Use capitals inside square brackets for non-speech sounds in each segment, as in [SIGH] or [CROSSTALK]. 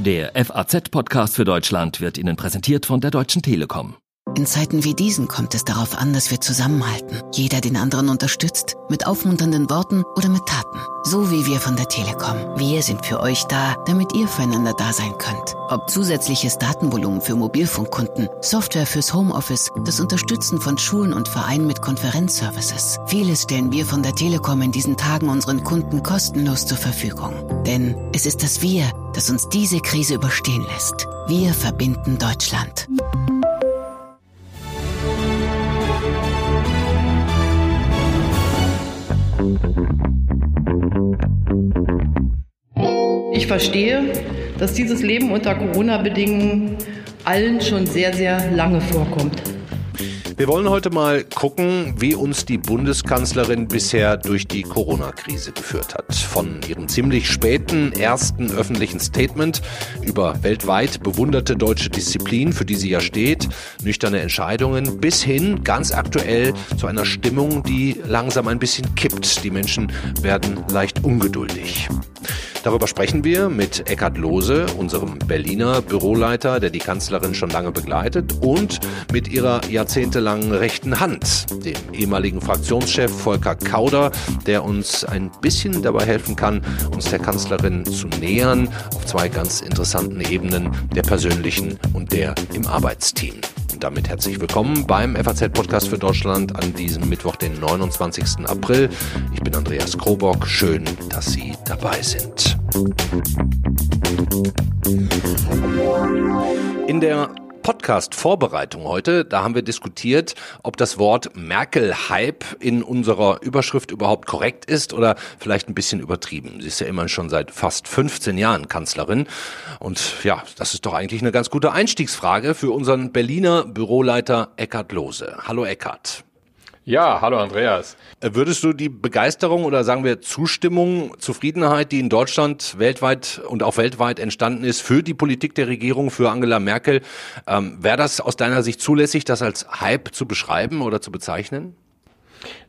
Der FAZ-Podcast für Deutschland wird Ihnen präsentiert von der Deutschen Telekom. In Zeiten wie diesen kommt es darauf an, dass wir zusammenhalten. Jeder den anderen unterstützt, mit aufmunternden Worten oder mit Taten. So wie wir von der Telekom. Wir sind für euch da, damit ihr füreinander da sein könnt. Ob zusätzliches Datenvolumen für Mobilfunkkunden, Software fürs Homeoffice, das Unterstützen von Schulen und Vereinen mit Konferenzservices. Vieles stellen wir von der Telekom in diesen Tagen unseren Kunden kostenlos zur Verfügung. Denn es ist das Wir, das uns diese Krise überstehen lässt. Wir verbinden Deutschland. Ich verstehe, dass dieses Leben unter Corona-Bedingungen allen schon sehr, sehr lange vorkommt. Wir wollen heute mal gucken, wie uns die Bundeskanzlerin bisher durch die Corona-Krise geführt hat. Von ihrem ziemlich späten ersten öffentlichen Statement über weltweit bewunderte deutsche Disziplin, für die sie ja steht, nüchterne Entscheidungen, bis hin ganz aktuell zu einer Stimmung, die langsam ein bisschen kippt. Die Menschen werden leicht ungeduldig. Darüber sprechen wir mit Eckhard Lohse, unserem Berliner Büroleiter, der die Kanzlerin schon lange begleitet, und mit ihrer jahrzehntelangen rechten Hand, dem ehemaligen Fraktionschef Volker Kauder, der uns ein bisschen dabei helfen kann, uns der Kanzlerin zu nähern auf zwei ganz interessanten Ebenen, der persönlichen und der im Arbeitsteam damit herzlich willkommen beim FAZ-Podcast für Deutschland an diesem Mittwoch, den 29. April. Ich bin Andreas Krobock. Schön, dass Sie dabei sind. In der Podcast-Vorbereitung heute, da haben wir diskutiert, ob das Wort Merkel-Hype in unserer Überschrift überhaupt korrekt ist oder vielleicht ein bisschen übertrieben. Sie ist ja immerhin schon seit fast 15 Jahren Kanzlerin. Und ja, das ist doch eigentlich eine ganz gute Einstiegsfrage für unseren Berliner Büroleiter Eckhard Lohse. Hallo Eckhard. Ja, hallo Andreas. Äh, würdest du die Begeisterung oder sagen wir Zustimmung, Zufriedenheit, die in Deutschland weltweit und auch weltweit entstanden ist für die Politik der Regierung, für Angela Merkel, ähm, wäre das aus deiner Sicht zulässig, das als Hype zu beschreiben oder zu bezeichnen?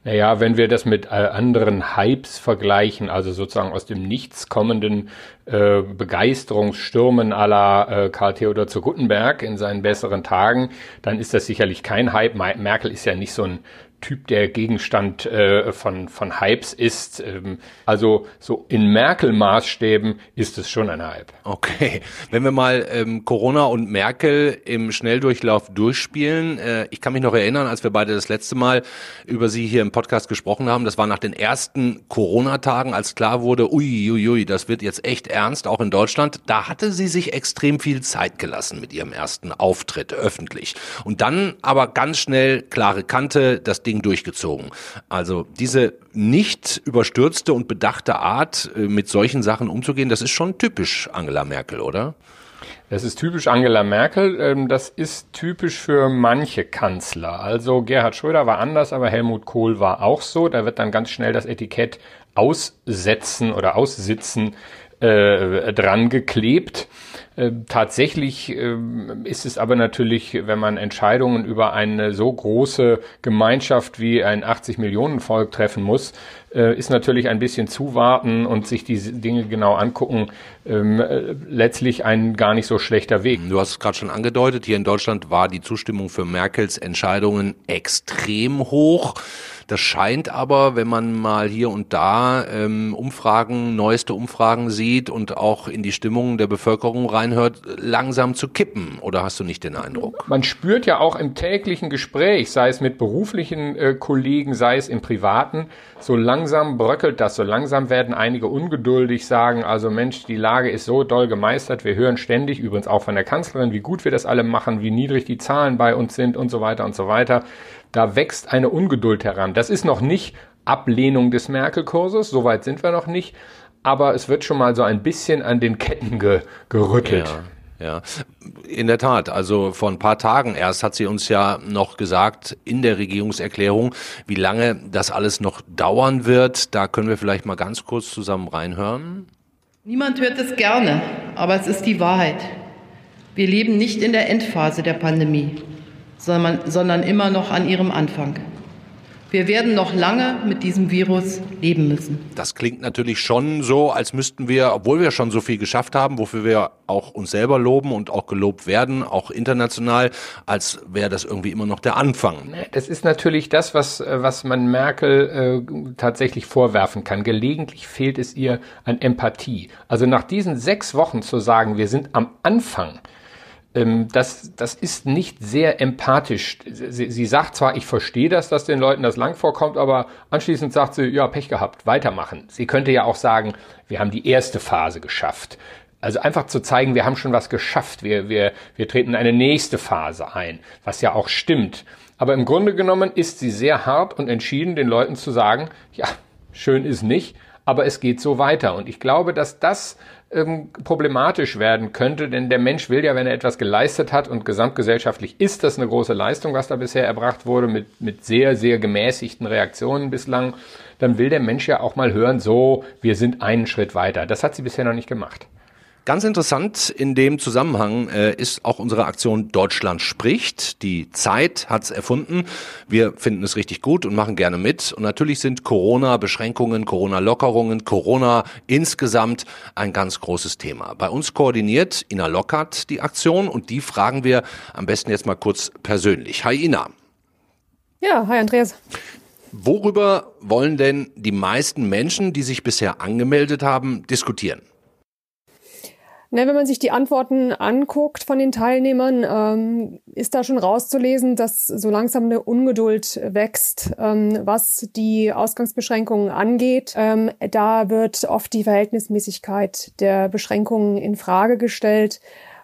Naja, wenn wir das mit äh, anderen Hypes vergleichen, also sozusagen aus dem Nichts kommenden äh, Begeisterungsstürmen la äh, Karl Theodor zu Guttenberg in seinen besseren Tagen, dann ist das sicherlich kein Hype. Merkel ist ja nicht so ein Typ der Gegenstand äh, von, von Hypes ist. Ähm, also so in Merkel-Maßstäben ist es schon ein Hype. Okay, wenn wir mal ähm, Corona und Merkel im Schnelldurchlauf durchspielen. Äh, ich kann mich noch erinnern, als wir beide das letzte Mal über sie hier im Podcast gesprochen haben. Das war nach den ersten Corona-Tagen, als klar wurde, ui, ui, ui, das wird jetzt echt ernst, auch in Deutschland. Da hatte sie sich extrem viel Zeit gelassen mit ihrem ersten Auftritt öffentlich. Und dann aber ganz schnell klare Kante, das Ding Ding durchgezogen. Also diese nicht überstürzte und bedachte Art, äh, mit solchen Sachen umzugehen, das ist schon typisch Angela Merkel, oder? Das ist typisch Angela Merkel. Ähm, das ist typisch für manche Kanzler. Also Gerhard Schröder war anders, aber Helmut Kohl war auch so. Da wird dann ganz schnell das Etikett aussetzen oder aussitzen äh, dran geklebt. Äh, tatsächlich äh, ist es aber natürlich, wenn man Entscheidungen über eine so große Gemeinschaft wie ein 80 Millionen Volk treffen muss, äh, ist natürlich ein bisschen zuwarten und sich diese Dinge genau angucken, ähm, äh, letztlich ein gar nicht so schlechter Weg. Du hast es gerade schon angedeutet, hier in Deutschland war die Zustimmung für Merkels Entscheidungen extrem hoch. Das scheint aber, wenn man mal hier und da ähm, Umfragen, neueste Umfragen sieht und auch in die Stimmung der Bevölkerung reinhört, langsam zu kippen. Oder hast du nicht den Eindruck? Man spürt ja auch im täglichen Gespräch, sei es mit beruflichen äh, Kollegen, sei es im privaten, so langsam bröckelt das, so langsam werden einige ungeduldig, sagen, also Mensch, die Lage ist so doll gemeistert, wir hören ständig, übrigens auch von der Kanzlerin, wie gut wir das alle machen, wie niedrig die Zahlen bei uns sind und so weiter und so weiter. Da wächst eine Ungeduld heran. Das ist noch nicht Ablehnung des Merkel-Kurses, soweit sind wir noch nicht, aber es wird schon mal so ein bisschen an den Ketten ge gerüttelt. Ja. Ja, in der Tat. Also vor ein paar Tagen erst hat sie uns ja noch gesagt in der Regierungserklärung, wie lange das alles noch dauern wird. Da können wir vielleicht mal ganz kurz zusammen reinhören. Niemand hört es gerne, aber es ist die Wahrheit. Wir leben nicht in der Endphase der Pandemie sondern, sondern immer noch an ihrem Anfang. Wir werden noch lange mit diesem Virus leben müssen. Das klingt natürlich schon so, als müssten wir, obwohl wir schon so viel geschafft haben, wofür wir auch uns selber loben und auch gelobt werden, auch international, als wäre das irgendwie immer noch der Anfang. Das ist natürlich das, was, was man Merkel äh, tatsächlich vorwerfen kann. Gelegentlich fehlt es ihr an Empathie. Also nach diesen sechs Wochen zu sagen, wir sind am Anfang, ähm, das, das ist nicht sehr empathisch. Sie, sie sagt zwar, ich verstehe das, dass den Leuten das lang vorkommt, aber anschließend sagt sie, ja, Pech gehabt, weitermachen. Sie könnte ja auch sagen, wir haben die erste Phase geschafft. Also einfach zu zeigen, wir haben schon was geschafft, wir, wir, wir treten eine nächste Phase ein, was ja auch stimmt. Aber im Grunde genommen ist sie sehr hart und entschieden, den Leuten zu sagen, ja, schön ist nicht, aber es geht so weiter. Und ich glaube, dass das ähm, problematisch werden könnte, denn der Mensch will ja, wenn er etwas geleistet hat und gesamtgesellschaftlich ist das eine große Leistung, was da bisher erbracht wurde, mit, mit sehr, sehr gemäßigten Reaktionen bislang, dann will der Mensch ja auch mal hören, so, wir sind einen Schritt weiter. Das hat sie bisher noch nicht gemacht. Ganz interessant in dem Zusammenhang äh, ist auch unsere Aktion Deutschland spricht. Die Zeit hat's erfunden. Wir finden es richtig gut und machen gerne mit. Und natürlich sind Corona-Beschränkungen, Corona-Lockerungen, Corona insgesamt ein ganz großes Thema. Bei uns koordiniert Ina Lockert die Aktion und die fragen wir am besten jetzt mal kurz persönlich. Hi Ina. Ja, hi Andreas. Worüber wollen denn die meisten Menschen, die sich bisher angemeldet haben, diskutieren? Ne, wenn man sich die Antworten anguckt von den Teilnehmern, ähm, ist da schon rauszulesen, dass so langsam eine Ungeduld wächst, ähm, was die Ausgangsbeschränkungen angeht. Ähm, da wird oft die Verhältnismäßigkeit der Beschränkungen in Frage gestellt.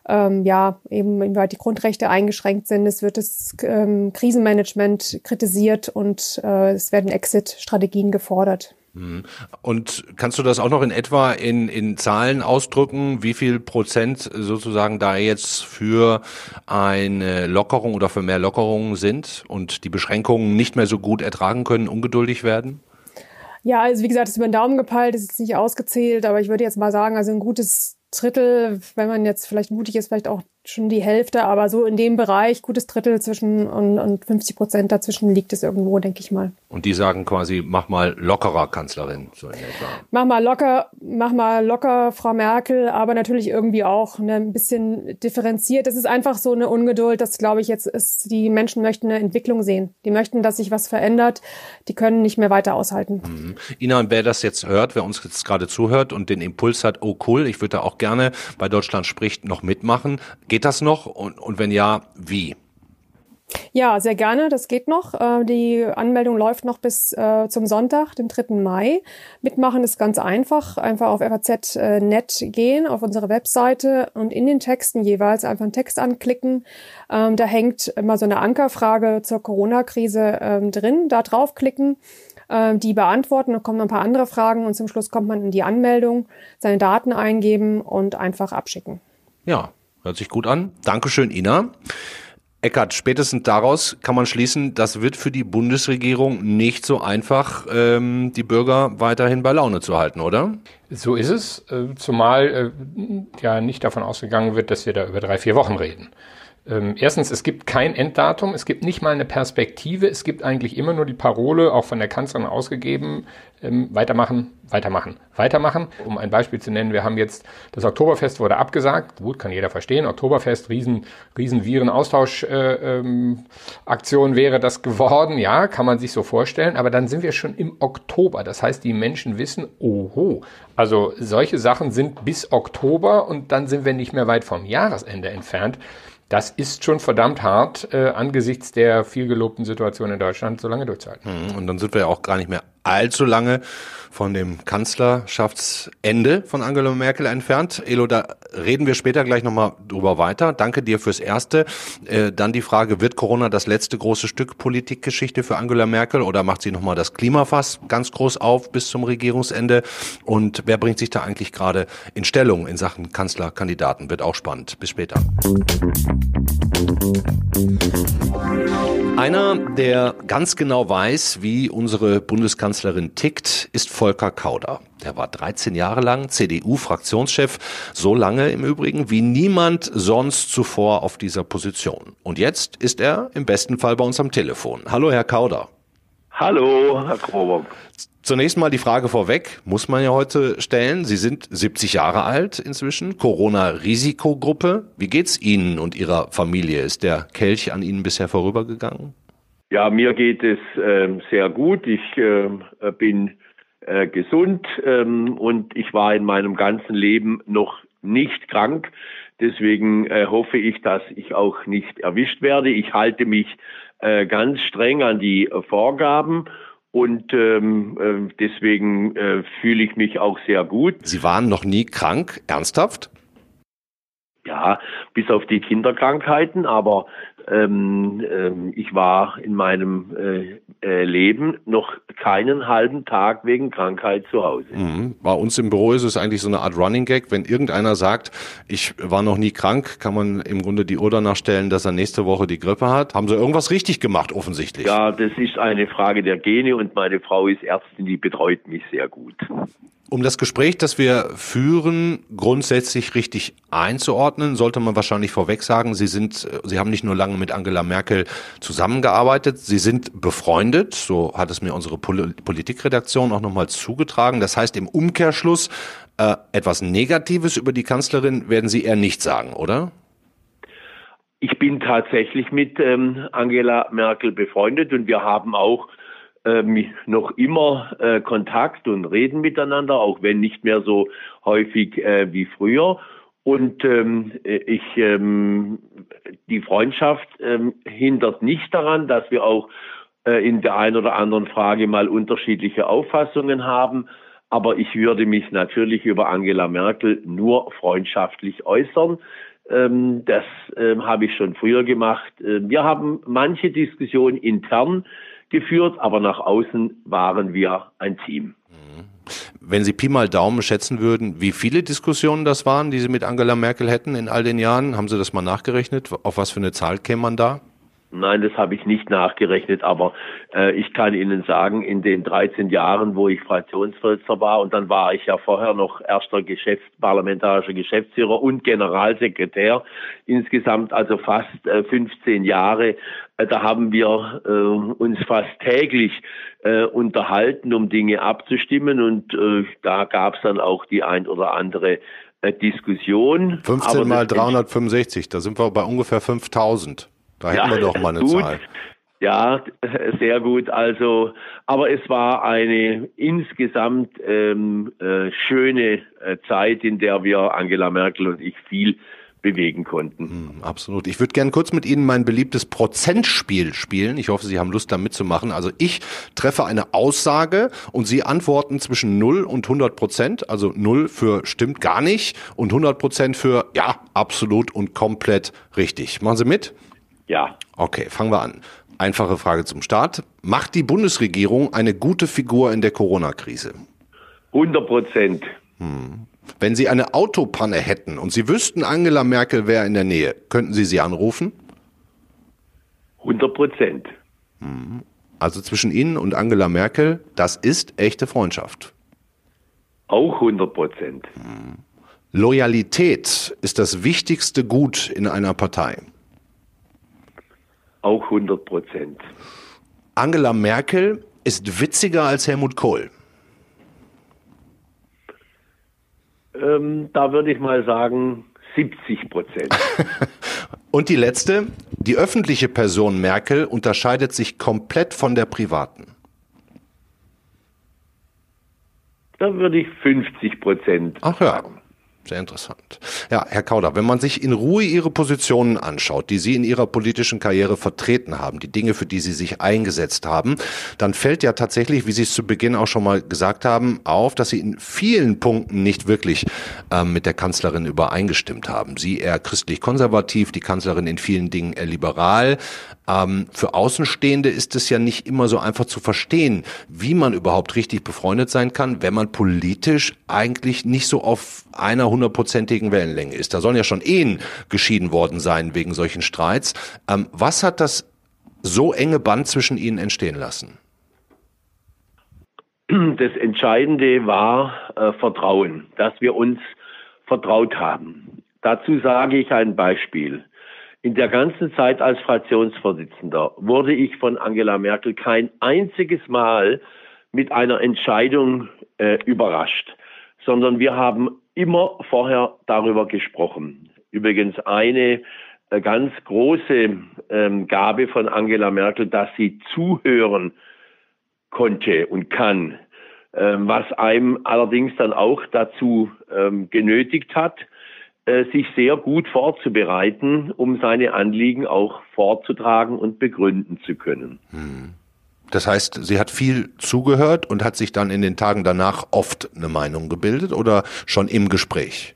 Ähm, ja, eben, inwieweit die Grundrechte eingeschränkt sind. Es wird das ähm, Krisenmanagement kritisiert und äh, es werden Exit-Strategien gefordert. Mhm. Und kannst du das auch noch in etwa in, in Zahlen ausdrücken, wie viel Prozent sozusagen da jetzt für eine Lockerung oder für mehr Lockerungen sind und die Beschränkungen nicht mehr so gut ertragen können, ungeduldig werden? Ja, also wie gesagt, es ist über den Daumen gepeilt, ist jetzt nicht ausgezählt, aber ich würde jetzt mal sagen, also ein gutes Drittel, wenn man jetzt vielleicht mutig ist, vielleicht auch schon die Hälfte, aber so in dem Bereich, gutes Drittel zwischen und, und 50 Prozent dazwischen liegt es irgendwo, denke ich mal. Und die sagen quasi, mach mal lockerer, Kanzlerin, so in etwa. Mach mal locker, mach mal locker, Frau Merkel, aber natürlich irgendwie auch ne, ein bisschen differenziert. Das ist einfach so eine Ungeduld, das glaube ich jetzt ist, die Menschen möchten eine Entwicklung sehen. Die möchten, dass sich was verändert. Die können nicht mehr weiter aushalten. Mhm. Ina, und wer das jetzt hört, wer uns jetzt gerade zuhört und den Impuls hat, oh cool, ich würde da auch gerne bei Deutschland spricht noch mitmachen. Geht das noch? Und, und wenn ja, wie? Ja, sehr gerne. Das geht noch. Äh, die Anmeldung läuft noch bis äh, zum Sonntag, dem 3. Mai. Mitmachen ist ganz einfach. Einfach auf faz.net gehen, auf unsere Webseite und in den Texten jeweils einfach einen Text anklicken. Ähm, da hängt immer so eine Ankerfrage zur Corona-Krise ähm, drin. Da draufklicken ähm, die beantworten, dann kommen noch ein paar andere Fragen und zum Schluss kommt man in die Anmeldung, seine Daten eingeben und einfach abschicken. Ja, hört sich gut an. Dankeschön, Ina. Eckert, spätestens daraus kann man schließen, das wird für die Bundesregierung nicht so einfach, ähm, die Bürger weiterhin bei Laune zu halten, oder? So ist es, äh, zumal äh, ja nicht davon ausgegangen wird, dass wir da über drei, vier Wochen reden. Ähm, erstens, es gibt kein Enddatum, es gibt nicht mal eine Perspektive, es gibt eigentlich immer nur die Parole, auch von der Kanzlerin ausgegeben, ähm, weitermachen, weitermachen, weitermachen. Um ein Beispiel zu nennen, wir haben jetzt, das Oktoberfest wurde abgesagt, gut, kann jeder verstehen, Oktoberfest, riesen, riesen Viren-Austausch-Aktion äh, ähm, wäre das geworden, ja, kann man sich so vorstellen, aber dann sind wir schon im Oktober, das heißt, die Menschen wissen, oho, also solche Sachen sind bis Oktober und dann sind wir nicht mehr weit vom Jahresende entfernt. Das ist schon verdammt hart, äh, angesichts der viel gelobten Situation in Deutschland so lange durchzuhalten. Mhm, und dann sind wir ja auch gar nicht mehr allzu lange von dem Kanzlerschaftsende von Angela Merkel entfernt. Elo, da reden wir später gleich nochmal drüber weiter. Danke dir fürs Erste. Äh, dann die Frage, wird Corona das letzte große Stück Politikgeschichte für Angela Merkel oder macht sie nochmal das Klimafass ganz groß auf bis zum Regierungsende? Und wer bringt sich da eigentlich gerade in Stellung in Sachen Kanzlerkandidaten? Wird auch spannend. Bis später. Einer, der ganz genau weiß, wie unsere Bundeskanzlerin tickt, ist Volker Kauder. Der war 13 Jahre lang CDU-Fraktionschef, so lange im Übrigen wie niemand sonst zuvor auf dieser Position. Und jetzt ist er im besten Fall bei uns am Telefon. Hallo, Herr Kauder. Hallo, Herr Krober. Zunächst mal die Frage vorweg, muss man ja heute stellen. Sie sind 70 Jahre alt inzwischen, Corona-Risikogruppe. Wie geht's Ihnen und Ihrer Familie? Ist der Kelch an Ihnen bisher vorübergegangen? Ja, mir geht es äh, sehr gut. Ich äh, bin äh, gesund ähm, und ich war in meinem ganzen Leben noch nicht krank. Deswegen äh, hoffe ich, dass ich auch nicht erwischt werde. Ich halte mich äh, ganz streng an die Vorgaben und ähm, äh, deswegen äh, fühle ich mich auch sehr gut. Sie waren noch nie krank, ernsthaft? Ja, bis auf die Kinderkrankheiten, aber ähm, ähm, ich war in meinem äh, äh, Leben noch keinen halben Tag wegen Krankheit zu Hause. Mhm. Bei uns im Büro ist es eigentlich so eine Art Running Gag. Wenn irgendeiner sagt, ich war noch nie krank, kann man im Grunde die Uhr danach stellen, dass er nächste Woche die Grippe hat. Haben sie irgendwas richtig gemacht, offensichtlich? Ja, das ist eine Frage der Gene und meine Frau ist Ärztin, die betreut mich sehr gut. Um das Gespräch, das wir führen, grundsätzlich richtig einzuordnen, sollte man wahrscheinlich vorweg sagen, Sie sind, Sie haben nicht nur lange mit Angela Merkel zusammengearbeitet, Sie sind befreundet, so hat es mir unsere Pol Politikredaktion auch nochmal zugetragen. Das heißt im Umkehrschluss, äh, etwas Negatives über die Kanzlerin werden Sie eher nicht sagen, oder? Ich bin tatsächlich mit ähm, Angela Merkel befreundet und wir haben auch äh, noch immer äh, Kontakt und reden miteinander, auch wenn nicht mehr so häufig äh, wie früher. Und ähm, ich, ähm, die Freundschaft ähm, hindert nicht daran, dass wir auch äh, in der einen oder anderen Frage mal unterschiedliche Auffassungen haben. Aber ich würde mich natürlich über Angela Merkel nur freundschaftlich äußern. Ähm, das ähm, habe ich schon früher gemacht. Ähm, wir haben manche Diskussionen intern geführt, aber nach außen waren wir ein Team. Wenn Sie Pi mal Daumen schätzen würden, wie viele Diskussionen das waren, die Sie mit Angela Merkel hätten in all den Jahren, haben Sie das mal nachgerechnet? Auf was für eine Zahl käme man da? Nein, das habe ich nicht nachgerechnet, aber äh, ich kann Ihnen sagen, in den 13 Jahren, wo ich Fraktionsvorsitzender war, und dann war ich ja vorher noch erster Geschäfts parlamentarischer Geschäftsführer und Generalsekretär, insgesamt also fast äh, 15 Jahre, da haben wir äh, uns fast täglich äh, unterhalten, um Dinge abzustimmen und äh, da gab es dann auch die ein oder andere äh, Diskussion. 15 mal 365, da sind wir bei ungefähr 5000. Da hätten ja, wir doch mal eine [LAUGHS] gut. Zahl. Ja, sehr gut. Also, aber es war eine insgesamt ähm, äh, schöne äh, Zeit, in der wir Angela Merkel und ich viel bewegen konnten. Hm, absolut. Ich würde gerne kurz mit Ihnen mein beliebtes Prozentspiel spielen. Ich hoffe, Sie haben Lust da mitzumachen. Also ich treffe eine Aussage und Sie antworten zwischen 0 und 100 Prozent. Also 0 für stimmt gar nicht und 100 Prozent für ja, absolut und komplett richtig. Machen Sie mit? Ja. Okay, fangen wir an. Einfache Frage zum Start. Macht die Bundesregierung eine gute Figur in der Corona-Krise? 100 Prozent. Hm. Wenn Sie eine Autopanne hätten und Sie wüssten, Angela Merkel wäre in der Nähe, könnten Sie sie anrufen? 100 Prozent. Hm. Also zwischen Ihnen und Angela Merkel, das ist echte Freundschaft. Auch 100 Prozent. Hm. Loyalität ist das wichtigste Gut in einer Partei. Auch 100 Prozent. Angela Merkel ist witziger als Helmut Kohl. Ähm, da würde ich mal sagen 70 Prozent. [LAUGHS] Und die letzte, die öffentliche Person Merkel unterscheidet sich komplett von der privaten. Da würde ich 50 Prozent. Ach ja. Sagen. Sehr interessant. Ja, Herr Kauder, wenn man sich in Ruhe Ihre Positionen anschaut, die Sie in Ihrer politischen Karriere vertreten haben, die Dinge, für die Sie sich eingesetzt haben, dann fällt ja tatsächlich, wie Sie es zu Beginn auch schon mal gesagt haben, auf, dass Sie in vielen Punkten nicht wirklich ähm, mit der Kanzlerin übereingestimmt haben. Sie eher christlich-konservativ, die Kanzlerin in vielen Dingen eher liberal. Ähm, für Außenstehende ist es ja nicht immer so einfach zu verstehen, wie man überhaupt richtig befreundet sein kann, wenn man politisch eigentlich nicht so auf einer hundertprozentigen Wellenlänge ist. Da sollen ja schon Ehen geschieden worden sein wegen solchen Streits. Ähm, was hat das so enge Band zwischen ihnen entstehen lassen? Das Entscheidende war äh, Vertrauen, dass wir uns vertraut haben. Dazu sage ich ein Beispiel. In der ganzen Zeit als Fraktionsvorsitzender wurde ich von Angela Merkel kein einziges Mal mit einer Entscheidung äh, überrascht, sondern wir haben immer vorher darüber gesprochen. Übrigens eine äh, ganz große ähm, Gabe von Angela Merkel, dass sie zuhören konnte und kann, ähm, was einem allerdings dann auch dazu ähm, genötigt hat, äh, sich sehr gut vorzubereiten, um seine Anliegen auch vorzutragen und begründen zu können. Hm. Das heißt, sie hat viel zugehört und hat sich dann in den Tagen danach oft eine Meinung gebildet oder schon im Gespräch?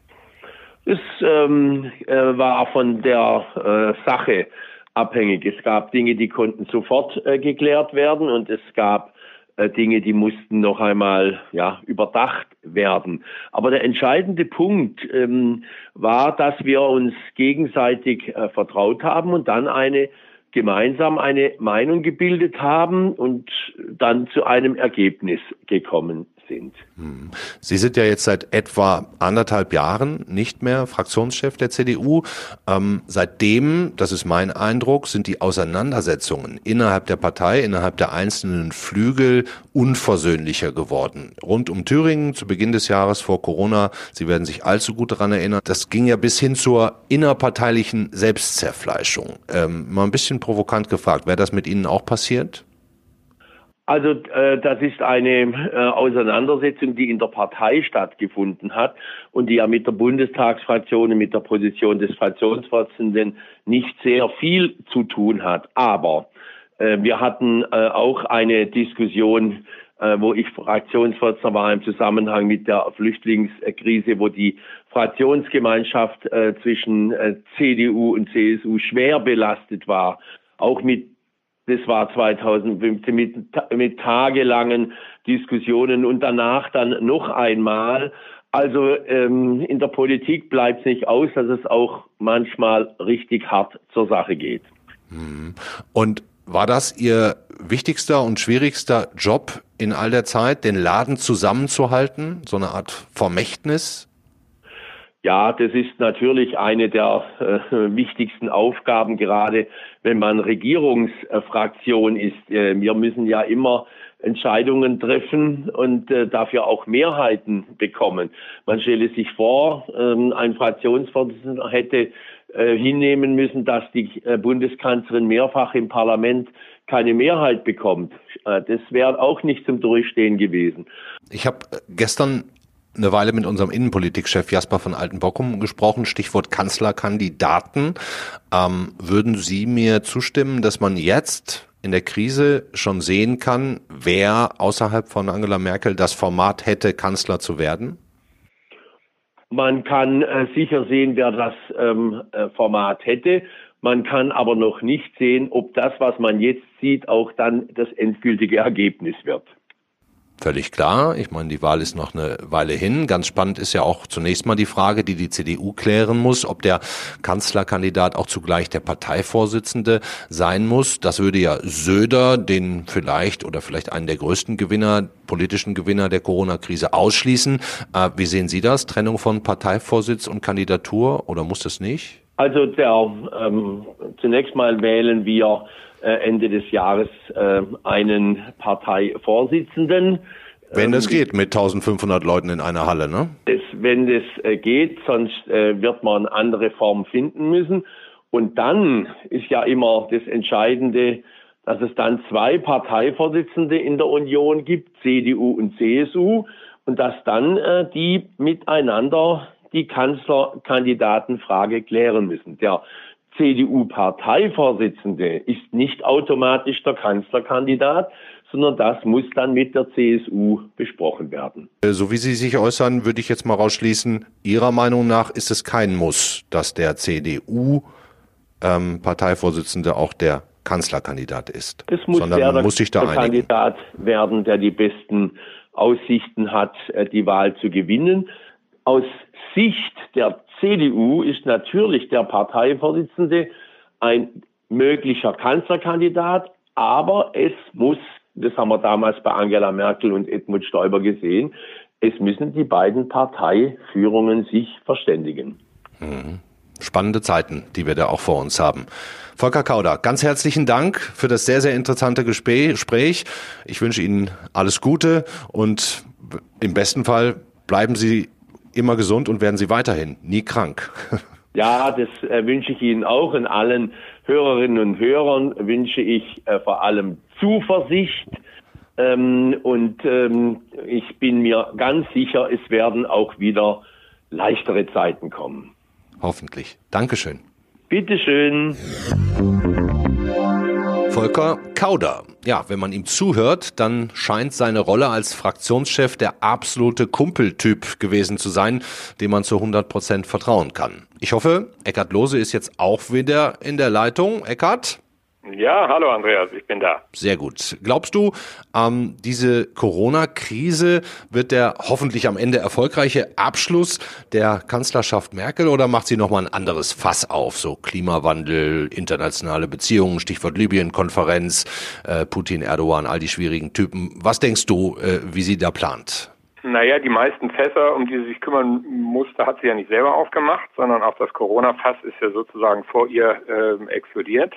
Es ähm, äh, war von der äh, Sache abhängig. Es gab Dinge, die konnten sofort äh, geklärt werden und es gab äh, Dinge, die mussten noch einmal ja, überdacht werden. Aber der entscheidende Punkt ähm, war, dass wir uns gegenseitig äh, vertraut haben und dann eine gemeinsam eine Meinung gebildet haben und dann zu einem Ergebnis gekommen sind. Hm. Sie sind ja jetzt seit etwa anderthalb Jahren nicht mehr Fraktionschef der CDU. Ähm, seitdem, das ist mein Eindruck, sind die Auseinandersetzungen innerhalb der Partei, innerhalb der einzelnen Flügel unversöhnlicher geworden. Rund um Thüringen zu Beginn des Jahres vor Corona, Sie werden sich allzu gut daran erinnern, das ging ja bis hin zur innerparteilichen Selbstzerfleischung. Ähm, mal ein bisschen provokant gefragt, wäre das mit Ihnen auch passiert? Also äh, das ist eine äh, Auseinandersetzung, die in der Partei stattgefunden hat und die ja mit der Bundestagsfraktion und mit der Position des Fraktionsvorsitzenden nicht sehr viel zu tun hat. Aber äh, wir hatten äh, auch eine Diskussion, äh, wo ich Fraktionsvorsitzender war im Zusammenhang mit der Flüchtlingskrise, wo die Fraktionsgemeinschaft äh, zwischen CDU und CSU schwer belastet war, auch mit das war 2015 mit, mit tagelangen Diskussionen und danach dann noch einmal. Also ähm, in der Politik bleibt es nicht aus, dass es auch manchmal richtig hart zur Sache geht. Hm. Und war das Ihr wichtigster und schwierigster Job in all der Zeit, den Laden zusammenzuhalten, so eine Art Vermächtnis? Ja, das ist natürlich eine der äh, wichtigsten Aufgaben, gerade wenn man Regierungsfraktion ist. Äh, wir müssen ja immer Entscheidungen treffen und äh, dafür auch Mehrheiten bekommen. Man stelle sich vor, ähm, ein Fraktionsvorsitzender hätte äh, hinnehmen müssen, dass die äh, Bundeskanzlerin mehrfach im Parlament keine Mehrheit bekommt. Äh, das wäre auch nicht zum Durchstehen gewesen. Ich habe gestern eine Weile mit unserem Innenpolitikchef Jasper von Altenbockum gesprochen, Stichwort Kanzlerkandidaten. Ähm, würden Sie mir zustimmen, dass man jetzt in der Krise schon sehen kann, wer außerhalb von Angela Merkel das Format hätte, Kanzler zu werden? Man kann äh, sicher sehen, wer das ähm, äh, Format hätte. Man kann aber noch nicht sehen, ob das, was man jetzt sieht, auch dann das endgültige Ergebnis wird. Völlig klar. Ich meine, die Wahl ist noch eine Weile hin. Ganz spannend ist ja auch zunächst mal die Frage, die die CDU klären muss, ob der Kanzlerkandidat auch zugleich der Parteivorsitzende sein muss. Das würde ja Söder, den vielleicht oder vielleicht einen der größten Gewinner, politischen Gewinner der Corona-Krise ausschließen. Äh, wie sehen Sie das? Trennung von Parteivorsitz und Kandidatur oder muss das nicht? Also der, ähm, zunächst mal wählen wir Ende des Jahres äh, einen Parteivorsitzenden. Wenn das ähm, geht, mit 1500 Leuten in einer Halle, ne? Das, wenn das äh, geht, sonst wird man andere Formen finden müssen. Und dann ist ja immer das Entscheidende, dass es dann zwei Parteivorsitzende in der Union gibt, CDU und CSU, und dass dann äh, die miteinander die Kanzlerkandidatenfrage klären müssen. Der CDU-Parteivorsitzende ist nicht automatisch der Kanzlerkandidat, sondern das muss dann mit der CSU besprochen werden. Äh, so wie Sie sich äußern, würde ich jetzt mal rausschließen, Ihrer Meinung nach ist es kein Muss, dass der CDU-Parteivorsitzende ähm, auch der Kanzlerkandidat ist. Es muss sondern der, muss sich da der Kandidat werden, der die besten Aussichten hat, äh, die Wahl zu gewinnen. Aus Sicht der CDU ist natürlich der Parteivorsitzende ein möglicher Kanzlerkandidat, aber es muss, das haben wir damals bei Angela Merkel und Edmund Stoiber gesehen, es müssen die beiden Parteiführungen sich verständigen. Mhm. spannende Zeiten, die wir da auch vor uns haben. Volker Kauder, ganz herzlichen Dank für das sehr, sehr interessante Gespräch. Ich wünsche Ihnen alles Gute und im besten Fall bleiben Sie immer gesund und werden Sie weiterhin nie krank. [LAUGHS] Ja, das äh, wünsche ich Ihnen auch und allen Hörerinnen und Hörern wünsche ich äh, vor allem Zuversicht. Ähm, und ähm, ich bin mir ganz sicher, es werden auch wieder leichtere Zeiten kommen. Hoffentlich. Dankeschön. Bitteschön. Volker Kauder. Ja, wenn man ihm zuhört, dann scheint seine Rolle als Fraktionschef der absolute Kumpeltyp gewesen zu sein, dem man zu 100 Prozent vertrauen kann. Ich hoffe, Eckhard Lose ist jetzt auch wieder in der Leitung. Eckhard? Ja, hallo Andreas, ich bin da. Sehr gut. Glaubst du, ähm, diese Corona-Krise wird der hoffentlich am Ende erfolgreiche Abschluss der Kanzlerschaft Merkel oder macht sie nochmal ein anderes Fass auf? So Klimawandel, internationale Beziehungen, Stichwort Libyen-Konferenz, äh, Putin, Erdogan, all die schwierigen Typen. Was denkst du, äh, wie sie da plant? Naja, die meisten Fässer, um die sie sich kümmern musste, hat sie ja nicht selber aufgemacht, sondern auch das Corona-Fass ist ja sozusagen vor ihr äh, explodiert.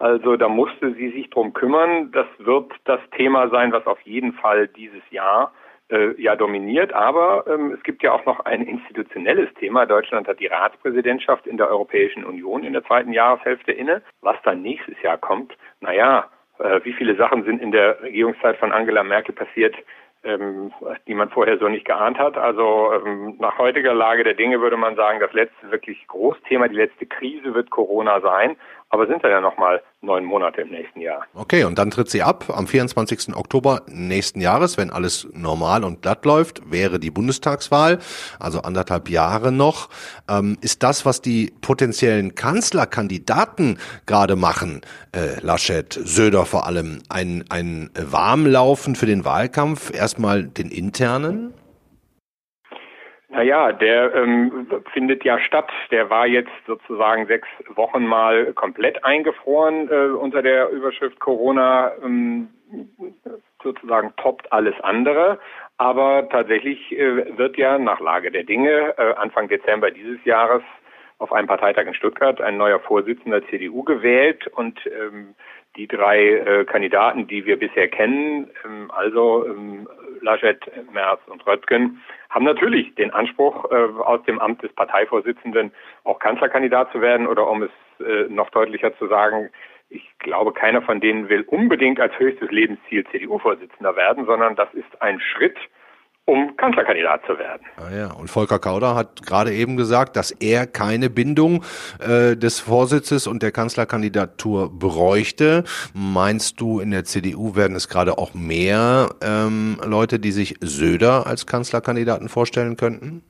Also da musste sie sich drum kümmern. Das wird das Thema sein, was auf jeden Fall dieses Jahr äh, ja dominiert. Aber ähm, es gibt ja auch noch ein institutionelles Thema. Deutschland hat die Ratspräsidentschaft in der Europäischen Union in der zweiten Jahreshälfte inne. Was dann nächstes Jahr kommt, naja, äh, wie viele Sachen sind in der Regierungszeit von Angela Merkel passiert, ähm, die man vorher so nicht geahnt hat. Also ähm, nach heutiger Lage der Dinge würde man sagen, das letzte wirklich Großthema, die letzte Krise wird Corona sein. Aber sind ja noch mal neun Monate im nächsten Jahr. Okay, und dann tritt sie ab am 24. Oktober nächsten Jahres, wenn alles normal und glatt läuft, wäre die Bundestagswahl, also anderthalb Jahre noch. Ähm, ist das, was die potenziellen Kanzlerkandidaten gerade machen, äh, Laschet, Söder vor allem, ein, ein Warmlaufen für den Wahlkampf, erstmal den internen? Naja, der ähm, findet ja statt. Der war jetzt sozusagen sechs Wochen mal komplett eingefroren äh, unter der Überschrift Corona. Ähm, sozusagen toppt alles andere. Aber tatsächlich äh, wird ja nach Lage der Dinge äh, Anfang Dezember dieses Jahres auf einem Parteitag in Stuttgart ein neuer Vorsitzender CDU gewählt und ähm, die drei äh, Kandidaten, die wir bisher kennen, ähm, also ähm, Laschet, Merz und Röttgen, haben natürlich den Anspruch, äh, aus dem Amt des Parteivorsitzenden auch Kanzlerkandidat zu werden oder um es äh, noch deutlicher zu sagen, ich glaube, keiner von denen will unbedingt als höchstes Lebensziel CDU-Vorsitzender werden, sondern das ist ein Schritt, um Kanzlerkandidat zu werden. Ah ja, und Volker Kauder hat gerade eben gesagt, dass er keine Bindung äh, des Vorsitzes und der Kanzlerkandidatur bräuchte. Meinst du, in der CDU werden es gerade auch mehr ähm, Leute, die sich Söder als Kanzlerkandidaten vorstellen könnten?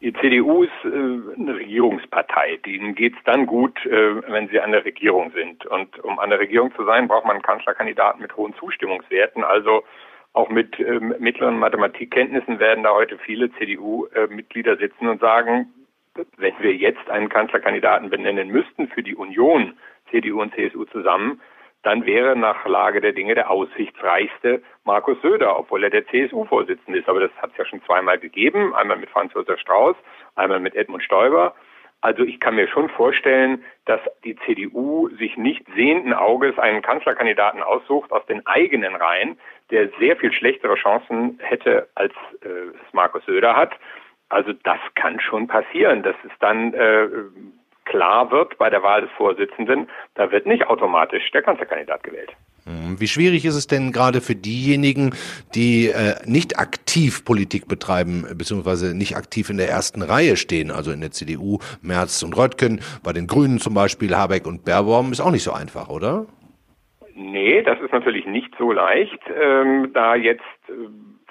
Die CDU ist äh, eine Regierungspartei. Denen geht es dann gut, äh, wenn sie an der Regierung sind. Und um an der Regierung zu sein, braucht man einen Kanzlerkandidaten mit hohen Zustimmungswerten. Also auch mit ähm, mittleren Mathematikkenntnissen werden da heute viele CDU-Mitglieder sitzen und sagen, wenn wir jetzt einen Kanzlerkandidaten benennen müssten für die Union, CDU und CSU zusammen, dann wäre nach Lage der Dinge der aussichtsreichste Markus Söder, obwohl er der CSU-Vorsitzende ist. Aber das hat es ja schon zweimal gegeben, einmal mit Franz-Josef Strauß, einmal mit Edmund Stoiber. Also ich kann mir schon vorstellen, dass die CDU sich nicht sehenden Auges einen Kanzlerkandidaten aussucht aus den eigenen Reihen, der sehr viel schlechtere Chancen hätte, als äh, es Markus Söder hat. Also das kann schon passieren, dass es dann äh, klar wird bei der Wahl des Vorsitzenden, da wird nicht automatisch der Kanzlerkandidat gewählt. Hm, wie schwierig ist es denn gerade für diejenigen, die äh, nicht aktiv Politik betreiben, beziehungsweise nicht aktiv in der ersten Reihe stehen, also in der CDU, Merz und Röttgen, bei den Grünen zum Beispiel, Habeck und Baerbaum, ist auch nicht so einfach, oder? Nee, das ist natürlich nicht so leicht, ähm, da jetzt äh,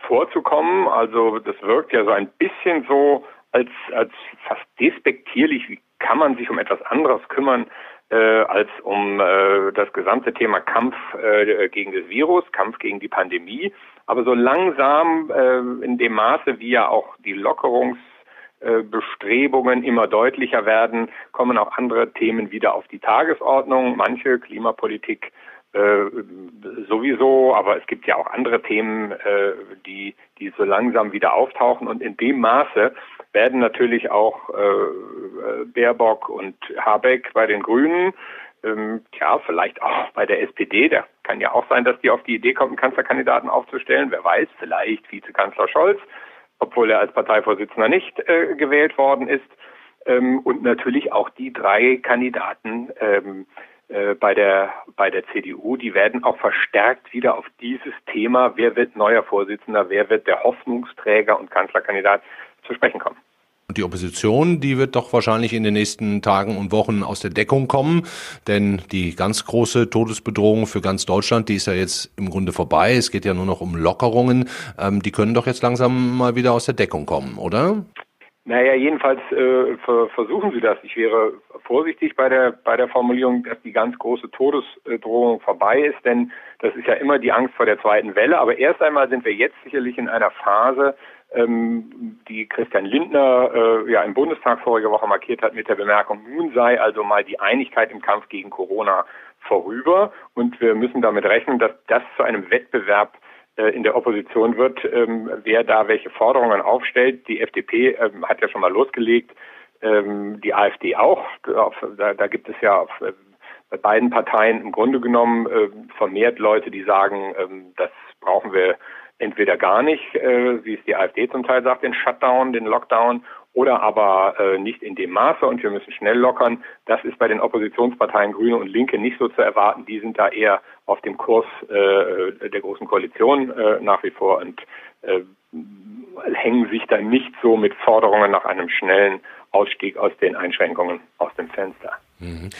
vorzukommen. Also das wirkt ja so ein bisschen so als, als fast despektierlich, wie kann man sich um etwas anderes kümmern äh, als um äh, das gesamte Thema Kampf äh, gegen das Virus, Kampf gegen die Pandemie. Aber so langsam äh, in dem Maße, wie ja auch die Lockerungs äh, immer deutlicher werden, kommen auch andere Themen wieder auf die Tagesordnung. Manche Klimapolitik äh, sowieso, aber es gibt ja auch andere Themen, äh, die, die so langsam wieder auftauchen. Und in dem Maße werden natürlich auch äh, Baerbock und Habeck bei den Grünen, ähm, tja, vielleicht auch bei der SPD, da kann ja auch sein, dass die auf die Idee kommt, einen Kanzlerkandidaten aufzustellen, wer weiß, vielleicht Vizekanzler Scholz, obwohl er als Parteivorsitzender nicht äh, gewählt worden ist. Ähm, und natürlich auch die drei Kandidaten ähm, äh, bei der bei der CDU, die werden auch verstärkt wieder auf dieses Thema, wer wird neuer Vorsitzender, wer wird der Hoffnungsträger und Kanzlerkandidat zu sprechen kommen. Und die Opposition, die wird doch wahrscheinlich in den nächsten Tagen und Wochen aus der Deckung kommen, denn die ganz große Todesbedrohung für ganz Deutschland, die ist ja jetzt im Grunde vorbei. Es geht ja nur noch um Lockerungen. Ähm, die können doch jetzt langsam mal wieder aus der Deckung kommen, oder? Naja, jedenfalls äh, versuchen sie das. Ich wäre vorsichtig bei der bei der Formulierung, dass die ganz große Todesdrohung vorbei ist, denn das ist ja immer die Angst vor der zweiten Welle. Aber erst einmal sind wir jetzt sicherlich in einer Phase, ähm, die Christian Lindner äh, ja im Bundestag vorige Woche markiert hat mit der Bemerkung, nun sei also mal die Einigkeit im Kampf gegen Corona vorüber und wir müssen damit rechnen, dass das zu einem Wettbewerb in der Opposition wird, ähm, wer da welche Forderungen aufstellt. Die FDP ähm, hat ja schon mal losgelegt, ähm, die AfD auch. Da, gibt es ja äh, bei beiden Parteien im Grunde genommen äh, vermehrt Leute, die sagen, das brauchen wir entweder gar nicht, äh, wie es die AfD zum Teil sagt, den Shutdown, den Lockdown, oder aber äh, nicht in dem Maße und wir müssen schnell lockern. Das ist bei den Oppositionsparteien Grüne und Linke nicht so zu erwarten. Die sind da eher auf dem Kurs äh, der großen Koalition äh, nach wie vor und äh, hängen sich dann nicht so mit Forderungen nach einem schnellen Ausstieg aus den Einschränkungen aus dem Fenster. Mhm.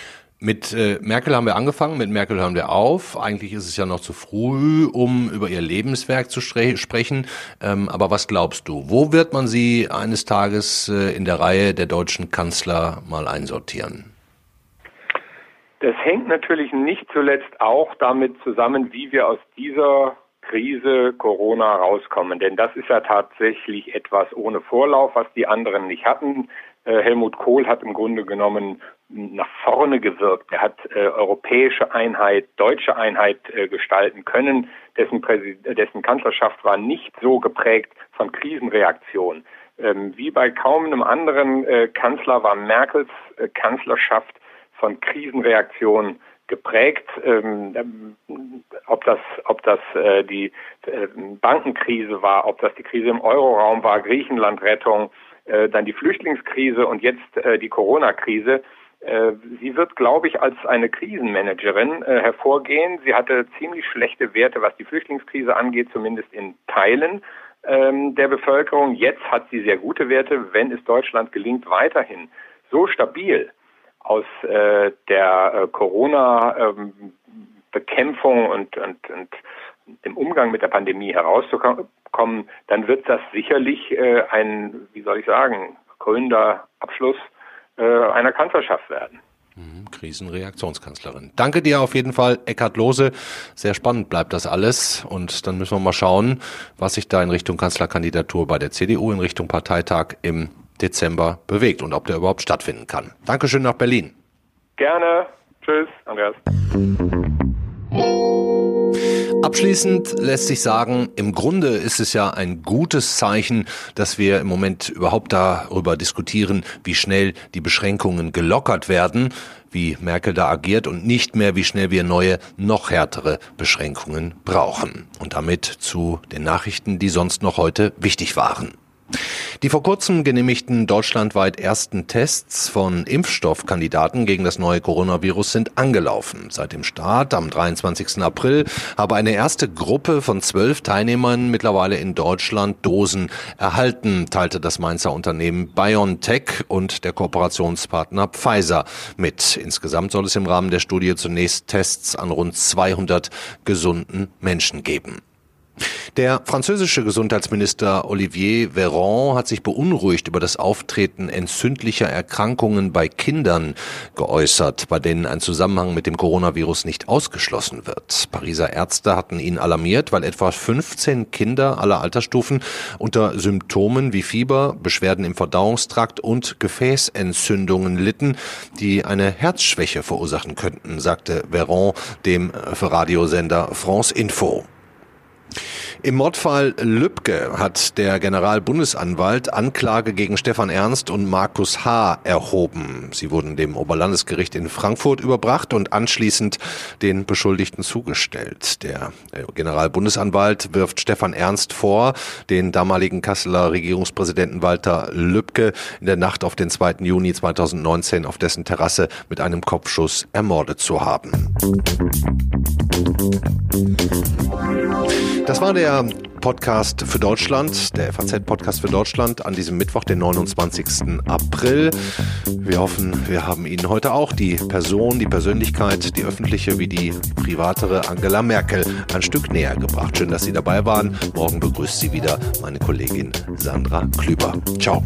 Mit äh, Merkel haben wir angefangen, mit Merkel hören wir auf. Eigentlich ist es ja noch zu früh, um über ihr Lebenswerk zu sprechen. Ähm, aber was glaubst du, wo wird man sie eines Tages äh, in der Reihe der deutschen Kanzler mal einsortieren? Das hängt natürlich nicht zuletzt auch damit zusammen, wie wir aus dieser Krise Corona rauskommen. Denn das ist ja tatsächlich etwas ohne Vorlauf, was die anderen nicht hatten. Äh, Helmut Kohl hat im Grunde genommen nach vorne gewirkt. Er hat äh, europäische Einheit, deutsche Einheit äh, gestalten können. Dessen, dessen Kanzlerschaft war nicht so geprägt von Krisenreaktion. Ähm, wie bei kaum einem anderen äh, Kanzler war Merkels äh, Kanzlerschaft von Krisenreaktion geprägt. Ähm, ähm ob das, ob das äh, die äh, Bankenkrise war, ob das die Krise im Euroraum war, Griechenlandrettung, äh, dann die Flüchtlingskrise und jetzt äh, die Corona-Krise. Äh, sie wird, glaube ich, als eine Krisenmanagerin äh, hervorgehen. Sie hatte ziemlich schlechte Werte, was die Flüchtlingskrise angeht, zumindest in Teilen ähm, der Bevölkerung. Jetzt hat sie sehr gute Werte, wenn es Deutschland gelingt, weiterhin so stabil aus äh, der äh, Corona-Bekämpfung ähm, und, und, und dem Umgang mit der Pandemie herauszukommen, dann wird das sicherlich äh, ein, wie soll ich sagen, krönender Abschluss äh, einer Kanzlerschaft werden. Mhm, Krisenreaktionskanzlerin. Danke dir auf jeden Fall, Eckhard Lose. Sehr spannend bleibt das alles. Und dann müssen wir mal schauen, was sich da in Richtung Kanzlerkandidatur bei der CDU, in Richtung Parteitag im Dezember bewegt und ob der überhaupt stattfinden kann. Dankeschön nach Berlin. Gerne. Tschüss, Andreas. Abschließend lässt sich sagen, im Grunde ist es ja ein gutes Zeichen, dass wir im Moment überhaupt darüber diskutieren, wie schnell die Beschränkungen gelockert werden, wie Merkel da agiert und nicht mehr, wie schnell wir neue, noch härtere Beschränkungen brauchen. Und damit zu den Nachrichten, die sonst noch heute wichtig waren. Die vor kurzem genehmigten deutschlandweit ersten Tests von Impfstoffkandidaten gegen das neue Coronavirus sind angelaufen. Seit dem Start am 23. April habe eine erste Gruppe von zwölf Teilnehmern mittlerweile in Deutschland Dosen erhalten, teilte das Mainzer Unternehmen BioNTech und der Kooperationspartner Pfizer mit. Insgesamt soll es im Rahmen der Studie zunächst Tests an rund 200 gesunden Menschen geben. Der französische Gesundheitsminister Olivier Véran hat sich beunruhigt über das Auftreten entzündlicher Erkrankungen bei Kindern geäußert, bei denen ein Zusammenhang mit dem Coronavirus nicht ausgeschlossen wird. Pariser Ärzte hatten ihn alarmiert, weil etwa 15 Kinder aller Altersstufen unter Symptomen wie Fieber, Beschwerden im Verdauungstrakt und Gefäßentzündungen litten, die eine Herzschwäche verursachen könnten, sagte Véran dem Radiosender France Info. Im Mordfall Lübcke hat der Generalbundesanwalt Anklage gegen Stefan Ernst und Markus H. erhoben. Sie wurden dem Oberlandesgericht in Frankfurt überbracht und anschließend den Beschuldigten zugestellt. Der äh, Generalbundesanwalt wirft Stefan Ernst vor, den damaligen Kasseler Regierungspräsidenten Walter Lübcke in der Nacht auf den 2. Juni 2019 auf dessen Terrasse mit einem Kopfschuss ermordet zu haben. Das war der Podcast für Deutschland, der FAZ-Podcast für Deutschland an diesem Mittwoch, den 29. April. Wir hoffen, wir haben Ihnen heute auch die Person, die Persönlichkeit, die öffentliche wie die privatere Angela Merkel ein Stück näher gebracht. Schön, dass Sie dabei waren. Morgen begrüßt Sie wieder meine Kollegin Sandra Klüber. Ciao.